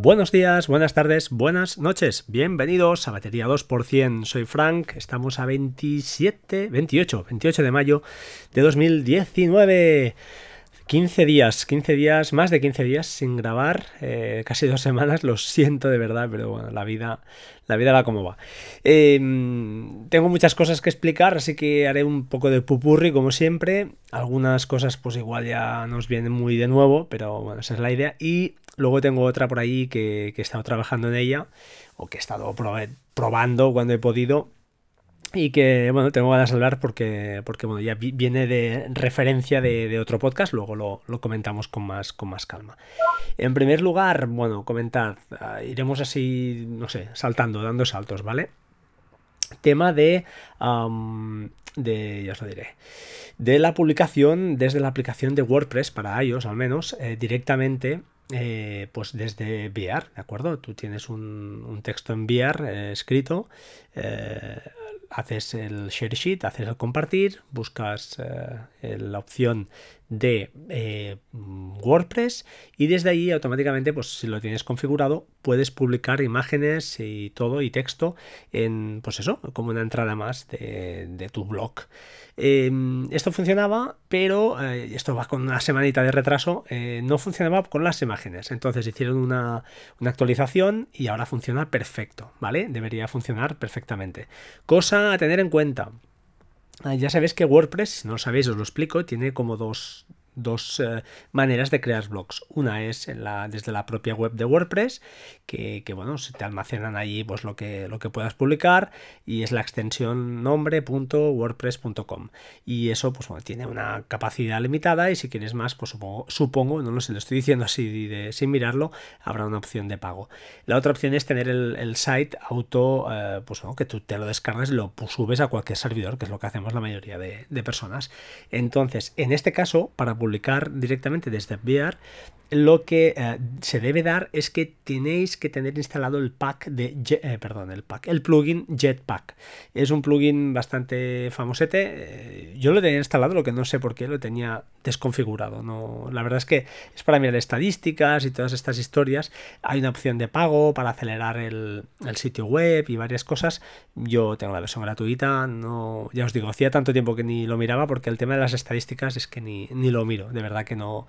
Buenos días, buenas tardes, buenas noches. Bienvenidos a Batería 2%. Soy Frank. Estamos a 27, 28, 28 de mayo de 2019. 15 días, 15 días, más de 15 días sin grabar, eh, casi dos semanas, lo siento de verdad, pero bueno, la vida, la vida va como va. Em, tengo muchas cosas que explicar, así que haré un poco de pupurri como siempre. Algunas cosas pues igual ya nos vienen muy de nuevo, pero bueno, esa es la idea. Y luego tengo otra por ahí que, que he estado trabajando en ella, o que he estado probando cuando he podido y que bueno tengo ganas de hablar porque porque bueno ya viene de referencia de, otro podcast luego lo, comentamos con más con más calma en primer lugar bueno comentar ah, iremos así no sé saltando dando saltos vale tema de de ya os lo diré de la publicación desde la aplicación de WordPress para iOS al menos eh, directamente eh, pues desde VR, ¿de acuerdo? Tú tienes un, texto en VR eh, escrito, haces el share sheet, haces el compartir, buscas la opción de eh, WordPress y desde ahí automáticamente pues si lo tienes configurado puedes publicar imágenes y todo y texto en pues eso como una entrada más de, tu blog. Em, esto funcionaba pero eh, esto va con una semanita de retraso eh, no funcionaba con las imágenes. Entonces hicieron una, una actualización y ahora funciona perfecto vale debería funcionar perfectamente. Cosa a tener en cuenta ya sabéis que WordPress, si no lo sabéis, os lo explico, tiene como dos, dos eh, maneras de crear blogs. Una es en la, desde la propia web de WordPress, que, bueno, se te almacenan allí pues, lo, que, lo que puedas publicar, y es la extensión nombre.wordpress.com. Y eso pues, bueno, tiene una capacidad limitada, y si quieres más, pues supongo, supongo no lo sé, lo estoy diciendo así de, sin mirarlo, habrá una opción de pago. La otra opción es tener el, site auto, eh, pues que tú te lo descargas y lo subes a cualquier servidor, que es lo que hacemos la mayoría de, de personas. Entonces, en este caso, para publicar publicar directamente desde VR, lo que eh, se debe dar es que tenéis que tener instalado el pack de eh, perdón, el pack, el plugin Jetpack. Es un plugin bastante famosete. Eh, yo lo tenía instalado, lo que no sé por qué lo tenía desconfigurado. No, la verdad es que es para mirar estadísticas y todas estas historias. Hay una opción de pago para acelerar el, sitio web y varias cosas. Yo tengo la versión gratuita. No, ya os digo, hacía tanto tiempo que ni lo miraba porque el tema de las estadísticas es que ni, ni lo miro. De verdad que no,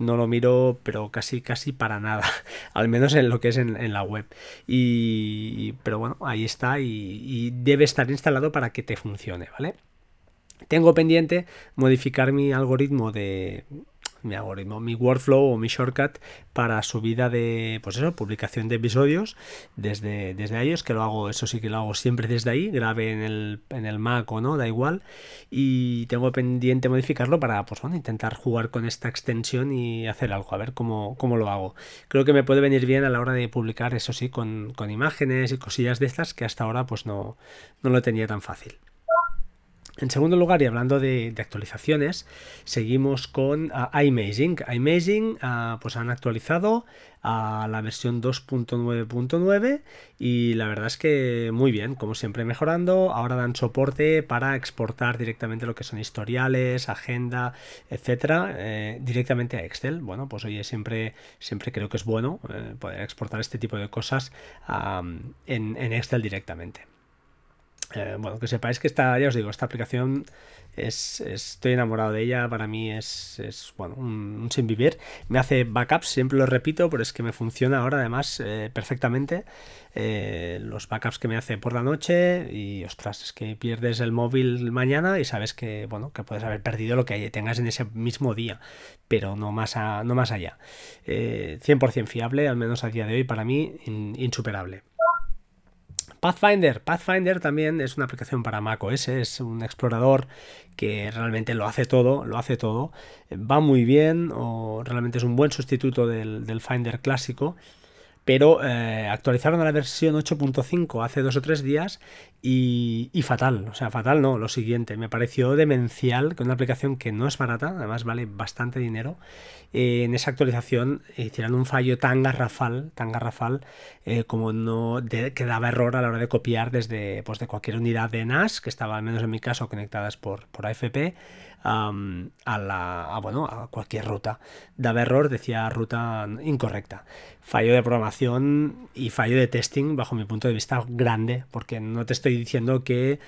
no lo miro pero casi, casi para nada, al menos en lo que es en, la web. Y, pero bueno, ahí está y, debe estar instalado para que te funcione, ¿vale? Tengo pendiente modificar mi algoritmo de mi algoritmo, mi workflow o mi shortcut para subida de, pues eso, publicación de episodios desde, desde ellos, que lo hago, eso sí que lo hago siempre desde ahí, grave en el, en el Mac o no, da igual, y tengo pendiente modificarlo para, pues bueno, intentar jugar con esta extensión y hacer algo, a ver cómo, cómo lo hago. Creo que me puede venir bien a la hora de publicar, eso sí, con, con imágenes y cosillas de estas que hasta ahora pues no, no lo tenía tan fácil. En segundo lugar, y hablando de, actualizaciones, seguimos con uh, iMaging. iMaging uh, pues han actualizado a la versión 2.9.9 y la verdad es que muy bien, como siempre mejorando. Ahora dan soporte para exportar directamente lo que son historiales, agenda, etcétera, eh, directamente a Excel. Bueno, pues oye, siempre, siempre creo que es bueno eh, poder exportar este tipo de cosas en Excel directamente. Eh, bueno, que sepáis que esta, ya os digo, esta aplicación es, estoy enamorado de ella, para mí es, es bueno, un, sin vivir. Me hace backups, siempre lo repito, pero es que me funciona ahora además eh, perfectamente. Eh, los backups que me hace por la noche y ostras, es que pierdes el móvil mañana y sabes que, bueno, que puedes haber perdido lo que tengas en ese mismo día, pero no más, no más allá. 100% fiable, al menos a día de hoy, para mí insuperable. Pathfinder. Pathfinder también es una aplicación para Mac OS, es un explorador que realmente lo hace todo, lo hace todo. Va muy bien o realmente es un buen sustituto del Finder clásico pero eh, actualizaron a la versión 8.5 hace dos o tres días y, fatal, o sea, fatal no, lo siguiente, me pareció demencial que una aplicación que no es barata, además vale bastante dinero, eh, en esa actualización hicieran un fallo tan garrafal, tan garrafal, eh, como no que daba error a la hora de copiar desde pues, de cualquier unidad de NAS, que estaba al menos en mi caso conectadas por, por AFP, a, la, bueno, a cualquier ruta. Daba error, decía ruta incorrecta. Fallo de programación y fallo de testing, bajo mi punto de vista, grande, porque no te estoy diciendo que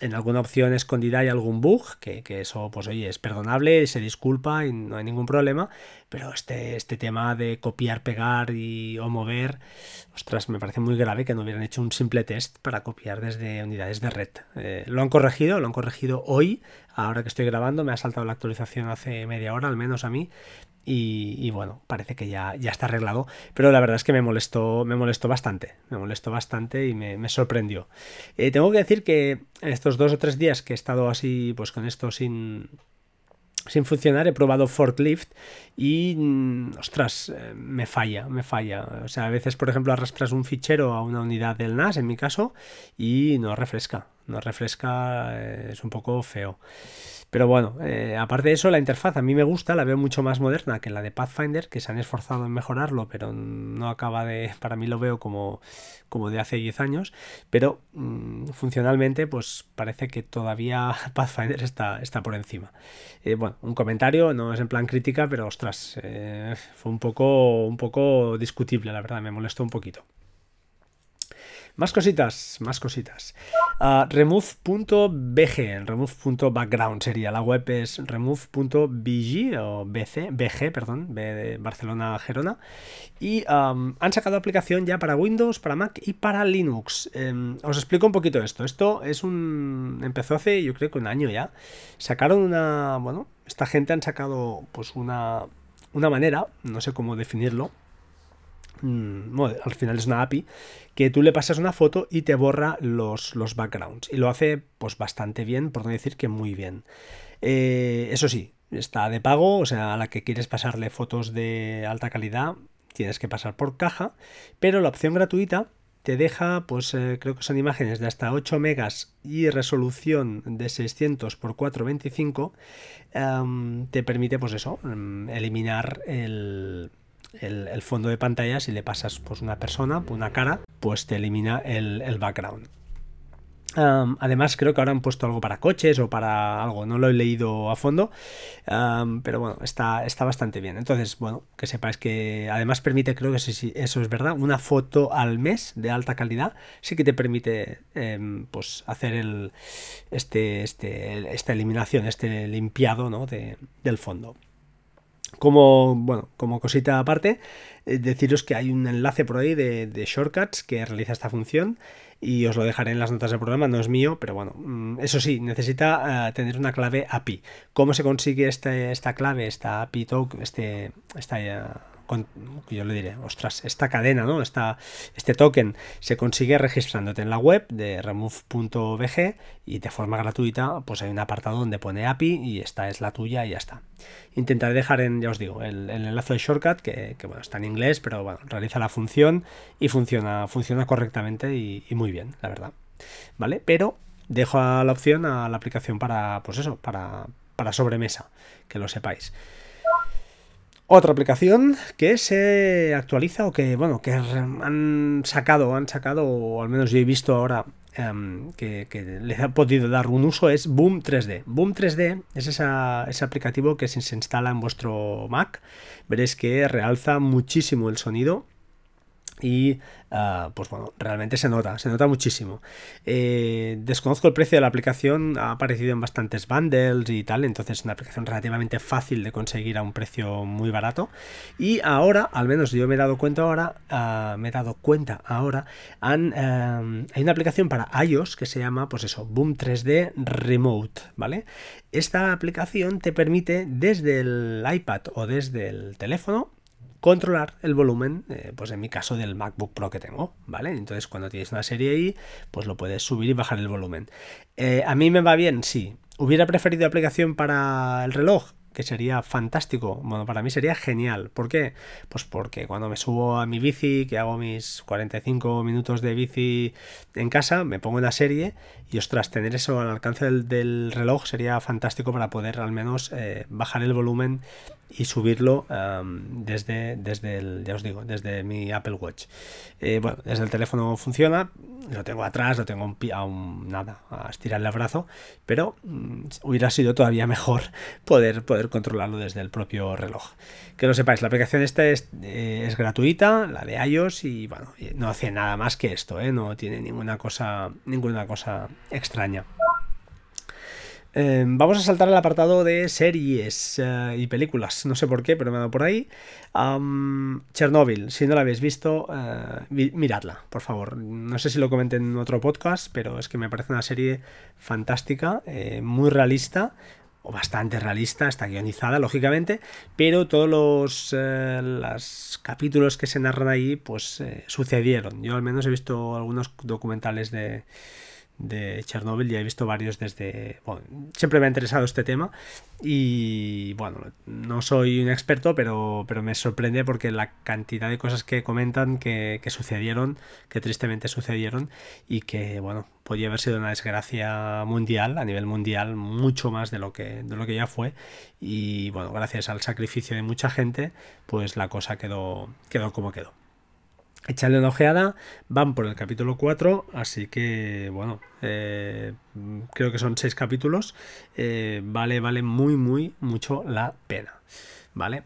en alguna opción escondida hay algún bug, que, eso, pues oye, es perdonable, se disculpa y no hay ningún problema, pero este, este tema de copiar, pegar y, o mover, ostras, me parece muy grave que no hubieran hecho un simple test para copiar desde unidades de red. Eh, lo han corregido, lo han corregido hoy, ahora que estoy grabando, me ha saltado la actualización hace media hora, al menos a mí, y, bueno, parece que ya, ya está arreglado. Pero la verdad es que me molestó, me molestó bastante. Me molestó bastante y me, sorprendió. Eh, tengo que decir que estos dos o tres días que he estado así, pues con esto sin, sin funcionar, he probado forklift y, mm, ostras, eh, me falla, me falla. O sea, a veces, por ejemplo, arrastras un fichero a una unidad del NAS, en mi caso, y no refresca. No refresca, eh, es un poco feo. Pero bueno, eh, aparte de eso, la interfaz a mí me gusta, la veo mucho más moderna que la de Pathfinder, que se han esforzado en mejorarlo, pero no acaba de, para mí lo veo como, como de hace 10 años, pero mm, funcionalmente pues parece que todavía Pathfinder está, está por encima. Eh, bueno, un comentario, no es en plan crítica, pero ostras, fue un poco, un poco discutible, la verdad, me molestó un poquito. Más cositas, más cositas. Uh, remove.bg, remove.background sería. La web es remove.bg o BC, BG, perdón, B de Barcelona Gerona. Y han sacado aplicación ya para Windows, para Mac y para Linux. Em, os explico un poquito esto. Esto es un. empezó hace, yo creo que un año ya. Sacaron una. Bueno, esta gente han sacado pues una. Una manera, no sé cómo definirlo, Mm, al final es una API, que tú le pasas una foto y te borra los, los backgrounds. Y lo hace pues bastante bien, por no decir que muy bien. Eh, eso sí, está de pago, o sea, a la que quieres pasarle fotos de alta calidad, tienes que pasar por caja, pero la opción gratuita te deja, pues eh, creo que son imágenes de hasta 8 megas y resolución de 600 x 425, te permite, pues eso, mm, eliminar el, el, fondo de pantalla, si le pasas pues, una persona, una cara, pues te elimina el, background. además, creo que ahora han puesto algo para coches o para algo, no lo he leído a fondo, pero bueno, está, está bastante bien. Entonces, bueno, que sepáis que además permite, creo que si eso es verdad, una foto al mes de alta calidad, sí que te permite em, pues hacer el, este, este, esta eliminación, este limpiado ¿no? de, del fondo. Como, bueno, como cosita aparte, eh, deciros que hay un enlace por ahí de, shortcuts que realiza esta función y os lo dejaré en las notas del programa, no es mío, pero bueno, mm, eso sí, necesita eh, tener una clave API. ¿Cómo se consigue este, esta clave, esta API token, este, esta yo le diré, ostras, esta cadena, ¿no? Esta, este token se consigue registrándote en la web de remove.bg y de forma gratuita, pues hay un apartado donde pone API y esta es la tuya y ya está. Intentaré dejar en, ya os digo, el, enlace de shortcut, que, bueno, está en inglés, pero bueno, realiza la función y funciona, funciona correctamente y, y muy bien, la verdad. ¿Vale? Pero dejo la opción a la aplicación para, pues eso, para, para sobremesa, que lo sepáis. Otra aplicación que se actualiza o que, bueno, que han sacado, han sacado, o al menos yo he visto ahora em, que, les ha podido dar un uso es Boom 3D. Boom 3D es ese aplicativo que se instala en vuestro Mac, veréis que realza muchísimo el sonido y ah, pues bueno, realmente se nota, se nota muchísimo. Eh, desconozco el precio de la aplicación, ha aparecido en bastantes bundles y tal, entonces es una aplicación relativamente fácil de conseguir a un precio muy barato. Y ahora, al menos yo me he dado cuenta ahora, ah, me he dado cuenta ahora, eh, hay una aplicación para iOS que se llama, pues eso, Boom 3D Remote, ¿vale? Esta aplicación te permite desde el iPad o desde el teléfono controlar el volumen, eh, pues en mi caso del MacBook Pro que tengo, ¿vale? Entonces cuando tienes una serie ahí, pues lo puedes subir y bajar el volumen. Eh, ¿A mí me va bien? Sí. ¿Hubiera preferido aplicación para el reloj? que sería fantástico. Bueno, para mí sería genial. ¿Por qué? Pues porque cuando me subo a mi bici, que hago mis 45 minutos de bici en casa, me pongo una serie y ostras, tener eso al alcance del, reloj sería fantástico para poder al menos eh, bajar el volumen y subirlo desde, desde el, ya os digo, desde mi Apple Watch. Eh, bueno, desde el teléfono funciona, lo tengo atrás, lo tengo a un, nada, a estirarle el brazo, pero mm, hubiera sido todavía mejor poder, poder controlarlo desde el propio reloj. Que lo sepáis, la aplicación esta es, eh, es gratuita, la de iOS, y bueno, no hace nada más que esto, ¿eh? no tiene ninguna cosa, ninguna cosa extraña. Em, vamos a saltar al apartado de series eh, y películas. No sé por qué, pero me ha dado por ahí. Chernobyl, si no la habéis visto, eh, miradla, por favor. No sé si lo comenté en otro podcast, pero es que me parece una serie fantástica, eh, muy realista. O bastante realista, está guionizada, lógicamente, pero todos los, los capítulos que se narran ahí, pues sucedieron. Yo al menos he visto algunos documentales de, de Chernobyl, ya he visto varios desde... Bueno, siempre me ha interesado este tema y bueno, no soy un experto, pero, pero me sorprende porque la cantidad de cosas que comentan que, sucedieron, que tristemente sucedieron y que bueno, podía haber sido una desgracia mundial, a nivel mundial, mucho más de lo que, de lo que ya fue y bueno, gracias al sacrificio de mucha gente, pues la cosa quedó, quedó como quedó. Echarle una ojeada, van por el capítulo 4, así que bueno, eh, creo que son 6 capítulos, eh, vale, vale muy, muy, mucho la pena, ¿vale?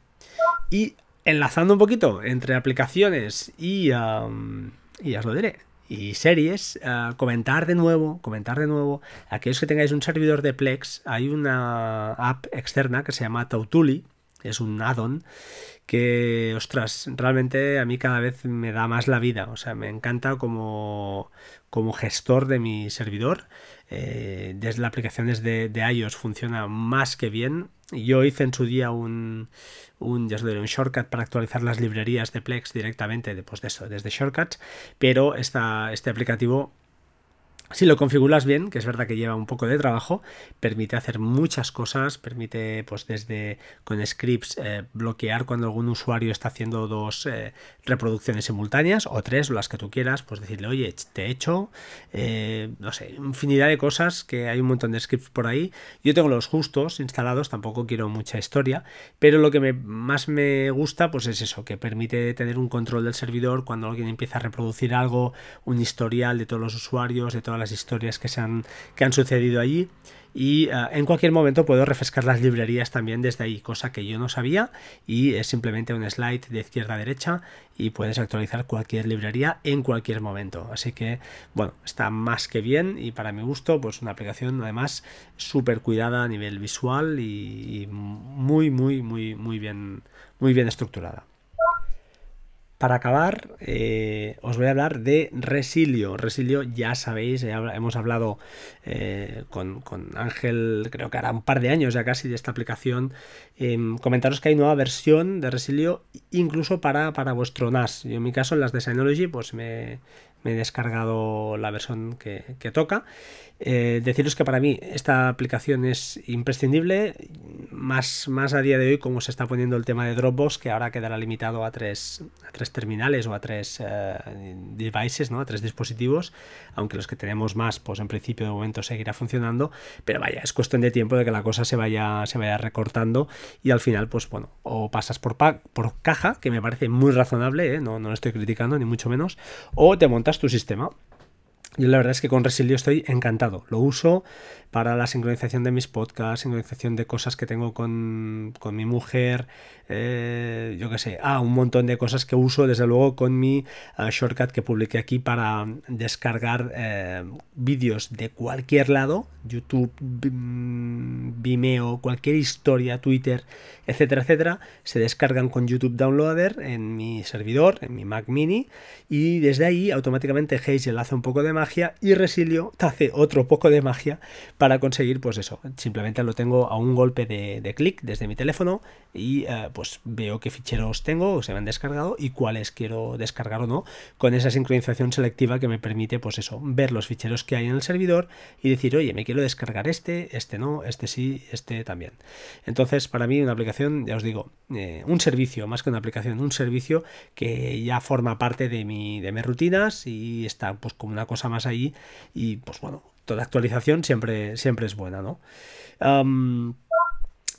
Y enlazando un poquito entre aplicaciones y, ya os lo diré, y series, eh, comentar de nuevo, comentar de nuevo, aquellos que tengáis un servidor de Plex, hay una app externa que se llama Tautuli, es un add-on que, ostras, realmente a mí cada vez me da más la vida. O sea, me encanta como, como gestor de mi servidor. Eh, desde la aplicación de, de, iOS funciona más que bien. Yo hice en su día un, un, un shortcut para actualizar las librerías de Plex directamente después de eso, desde Shortcuts, pero esta, este aplicativo si lo configuras bien, que es verdad que lleva un poco de trabajo, permite hacer muchas cosas, permite pues desde con scripts eh, bloquear cuando algún usuario está haciendo dos eh, reproducciones simultáneas o tres las que tú quieras, pues decirle, oye, te he hecho, eh, no sé, infinidad de cosas que hay un montón de scripts por ahí. Yo tengo los justos instalados, tampoco quiero mucha historia, pero lo que más me gusta pues es eso, que permite tener un control del servidor cuando alguien empieza a reproducir algo, un historial de todos los usuarios, de todas las historias que, se han, que han sucedido allí y eh, en cualquier momento puedo refrescar las librerías también desde ahí, cosa que yo no sabía y es simplemente un slide de izquierda a derecha y puedes actualizar cualquier librería en cualquier momento. Así que bueno, está más que bien y para mi gusto pues una aplicación además súper cuidada a nivel visual y, y muy muy muy muy bien muy bien estructurada. Para acabar, eh, os voy a hablar de Resilio. Resilio, ya sabéis, hemos hablado eh, con, Ángel, creo que hará un par de años ya casi de esta aplicación. Em, comentaros que hay nueva versión de Resilio, incluso para, para vuestro NAS. Yo en mi caso, en las de Synology, pues me, he descargado la versión que, toca. Eh, deciros que para mí esta aplicación es imprescindible, más, más a día de hoy como se está poniendo el tema de Dropbox, que ahora quedará limitado a tres, a tres terminales o a tres eh, devices, ¿no? a tres dispositivos, aunque los que tenemos más, pues en principio de momento seguirá funcionando, pero vaya, es cuestión de tiempo de que la cosa se vaya, se vaya recortando y al final, pues bueno, o pasas por, por caja, que me parece muy razonable, ¿eh? no, no lo estoy criticando ni mucho menos, o te montas tu sistema. Yo la verdad es que con Resilio estoy encantado. Lo uso para la sincronización de mis podcasts, sincronización de cosas que tengo con, mi mujer, eh, yo qué sé, ah, un montón de cosas que uso desde luego con mi ah, shortcut que publiqué aquí para descargar eh, vídeos de cualquier lado, YouTube, Vimeo, cualquier historia, Twitter, etcétera, etcétera, se descargan con YouTube Downloader en mi servidor, en mi Mac mini, y desde ahí automáticamente Hazel hace un poco de magia y Resilio hace otro poco de magia para conseguir, pues eso, simplemente lo tengo a un golpe de, clic desde mi teléfono y eh, pues veo qué ficheros tengo, se me han descargado y cuáles quiero descargar o no, con esa sincronización selectiva que me permite, pues eso, ver los ficheros que hay en el servidor y decir, oye, me quiero descargar este, este no, este sí, este también. Entonces, para mí una aplicación, ya os digo, eh, un servicio, más que una aplicación, un servicio que ya forma parte de, mi, de mis rutinas y está pues como una cosa más ahí y pues bueno, toda actualización siempre, siempre es buena, ¿no?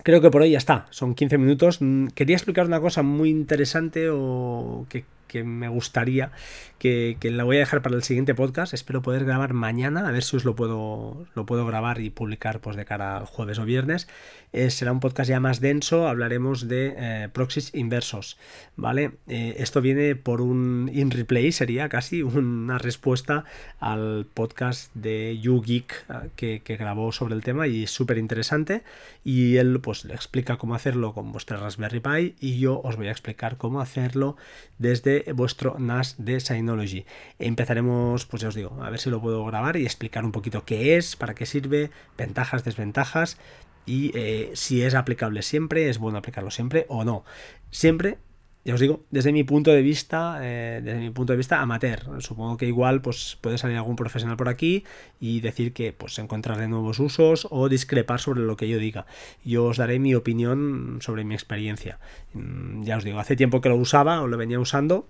creo que por hoy ya está. Son 15 minutos. Mm, quería explicar una cosa muy interesante o que que me gustaría, que, la voy a dejar para el siguiente podcast. Espero poder grabar mañana, a ver si os lo puedo, lo puedo grabar y publicar pues, de cara al jueves o viernes. Eh, será un podcast ya más denso, hablaremos de eh, proxies inversos. ¿vale? Eh, esto viene por un in replay, sería casi una respuesta al podcast de YouGeek que, que grabó sobre el tema y es súper interesante. Y él pues le explica cómo hacerlo con vuestra Raspberry Pi y yo os voy a explicar cómo hacerlo desde vuestro NAS de Synology. Empezaremos, pues ya os digo, a ver si lo puedo grabar y explicar un poquito qué es, para qué sirve, ventajas, desventajas y eh, si es aplicable siempre, es bueno aplicarlo siempre o no. Siempre ya os digo, desde mi punto de vista, eh, desde mi punto de vista amateur. Supongo que igual pues, puede salir algún profesional por aquí y decir que pues encontraré nuevos usos o discrepar sobre lo que yo diga. Yo os daré mi opinión sobre mi experiencia. Mm, ya os digo, hace tiempo que lo usaba o lo venía usando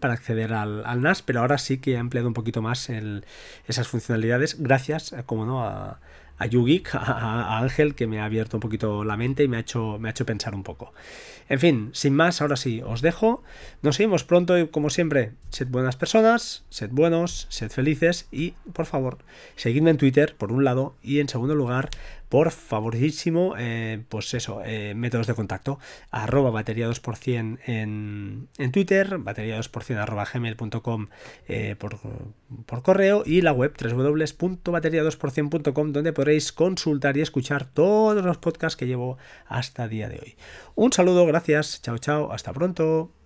para acceder al, NAS, pero ahora sí que he empleado un poquito más esas funcionalidades gracias, eh, como no, a, a YouGeek, a, Ángel, que me ha abierto un poquito la mente y me ha hecho, me ha hecho pensar un poco. En fin, sin más, ahora sí, os dejo. Nos vemos pronto y como siempre, sed buenas personas, sed buenos, sed felices y, por favor, seguidme en Twitter, por un lado, y en segundo lugar, por favorísimo, eh, pues eso, eh, métodos de contacto, arroba batería 2% en, en Twitter, batería 2% arroba gmail.com eh, por, por correo y la web www.batería2%.com donde podréis consultar y escuchar todos los podcasts que llevo hasta día de hoy. Un saludo, gracias, chao chao, hasta pronto.